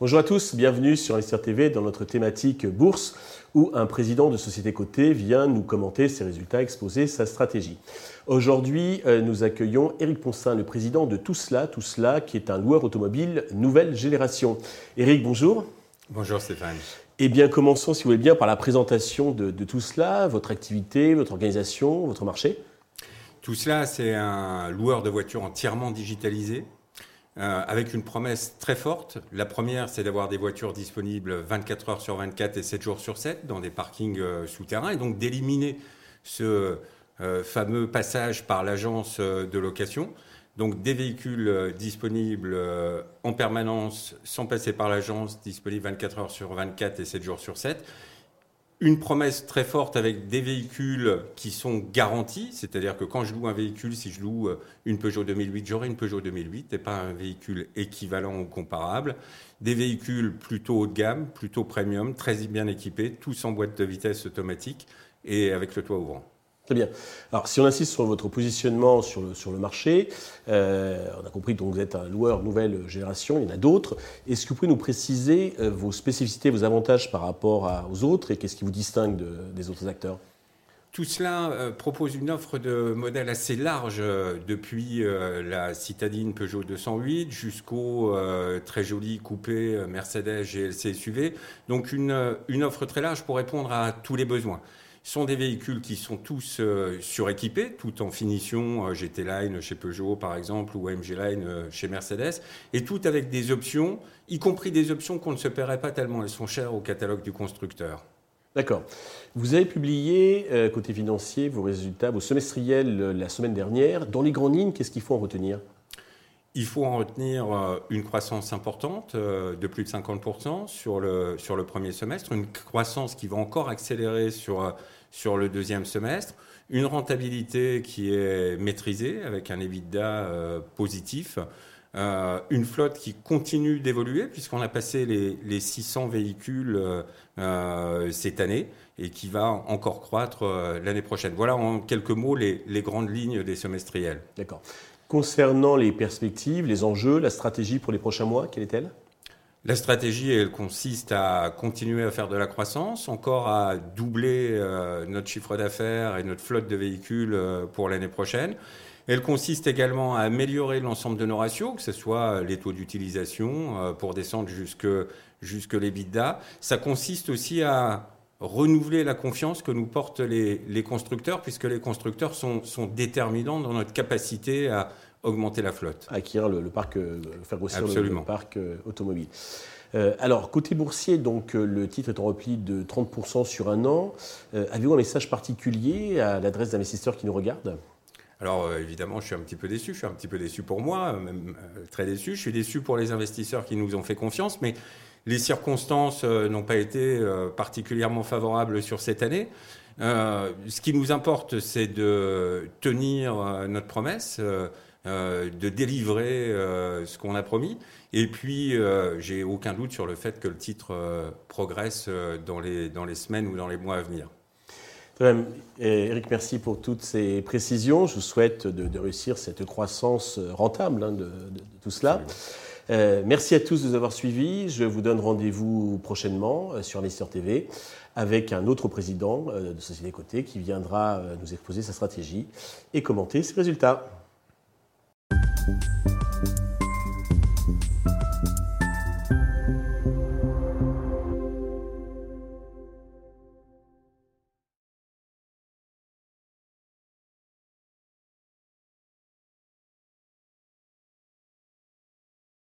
Bonjour à tous, bienvenue sur Investir TV dans notre thématique bourse où un président de société cotée vient nous commenter ses résultats, exposer sa stratégie. Aujourd'hui, euh, nous accueillons Éric Poncin, le président de Tout Cela, Tout Cela qui est un loueur automobile nouvelle génération. Éric, bonjour. Bonjour Stéphane. Eh bien, commençons, si vous voulez bien, par la présentation de, tout cela, votre activité, votre organisation, votre marché. Tout cela, c'est un loueur de voitures entièrement digitalisé, euh, avec une promesse très forte. La première, c'est d'avoir des voitures disponibles 24 heures sur 24 et 7 jours sur 7 dans des parkings euh, souterrains, et donc d'éliminer ce euh, fameux passage par l'agence de location. Donc des véhicules disponibles en permanence, sans passer par l'agence, disponibles 24 heures sur 24 et 7 jours sur 7 une promesse très forte avec des véhicules qui sont garantis, c'est-à-dire que quand je loue un véhicule, si je loue euh, une Peugeot 2008, j'aurai une Peugeot 2008 et pas un véhicule équivalent ou comparable. Des véhicules plutôt haut de gamme, plutôt premium, très bien équipés, tous en boîte de vitesse automatique et avec le toit ouvrant. Très bien. Alors, si on insiste sur votre positionnement sur le, sur le marché, euh, on a compris que vous êtes un loueur nouvelle génération, il y en a d'autres. Est-ce que vous pouvez nous préciser euh, vos spécificités, vos avantages par rapport aux autres et qu'est-ce qui vous distingue des autres acteurs? Tout cela euh, propose une offre de modèles assez large depuis la citadine Peugeot 208 jusqu'au très joli coupé Mercedes GLC SUV. Donc une, une offre très large pour répondre à tous les besoins sont des véhicules qui sont tous euh, suréquipés, tout en finition euh, GT Line chez Peugeot par exemple ou AMG Line euh, chez Mercedes, et tout avec des options, y compris des options qu'on ne se paierait pas tellement, elles sont chères au catalogue du constructeur. D'accord. Vous avez publié, côté financier, vos résultats, vos semestriels la semaine dernière. Dans les grandes lignes, qu'est-ce qu'il faut en retenir? Il faut en retenir une croissance importante de plus de 50% sur le, sur le premier semestre, une croissance qui va encore accélérer sur sur le deuxième semestre. Une rentabilité qui est maîtrisée avec un EBITDA euh, positif. Euh, une flotte qui continue d'évoluer puisqu'on a passé les, 600 véhicules euh, cette année et qui va encore croître l'année prochaine. Voilà en quelques mots les, les grandes lignes des semestriels. D'accord. Concernant les perspectives, les enjeux, la stratégie pour les prochains mois, quelle est-elle? La stratégie, elle consiste à continuer à faire de la croissance, encore à doubler euh, notre chiffre d'affaires et notre flotte de véhicules euh, pour l'année prochaine. Elle consiste également à améliorer l'ensemble de nos ratios, que ce soit les taux d'utilisation euh, pour descendre jusque, jusque les bidas. Ça consiste aussi à renouveler la confiance que nous portent les, les constructeurs, puisque les constructeurs sont, sont déterminants dans notre capacité à augmenter la flotte. Acquérir le, parc, euh, faire grossir le, parc euh, automobile. Euh, alors, côté boursier, donc le titre est en repli de 30% sur un an. Avez-vous un message particulier à l'adresse d'investisseurs qui nous regardent? Alors évidemment, je suis un petit peu déçu. Je suis un petit peu déçu pour moi, même très déçu. Je suis déçu pour les investisseurs qui nous ont fait confiance, mais les circonstances n'ont pas été particulièrement favorables sur cette année. ce qui nous importe, c'est de tenir notre promesse. Euh, de délivrer euh, ce qu'on a promis. Et puis, euh, j'ai aucun doute sur le fait que le titre progresse dans, les, dans les semaines ou dans les mois à venir. Eric, merci pour toutes ces précisions. Je vous souhaite de, réussir cette croissance rentable hein, de, tout cela. Merci à tous de nous avoir suivis. Je vous donne rendez-vous prochainement sur Investir TV avec un autre président de Société Côté qui viendra nous exposer sa stratégie et commenter ses résultats.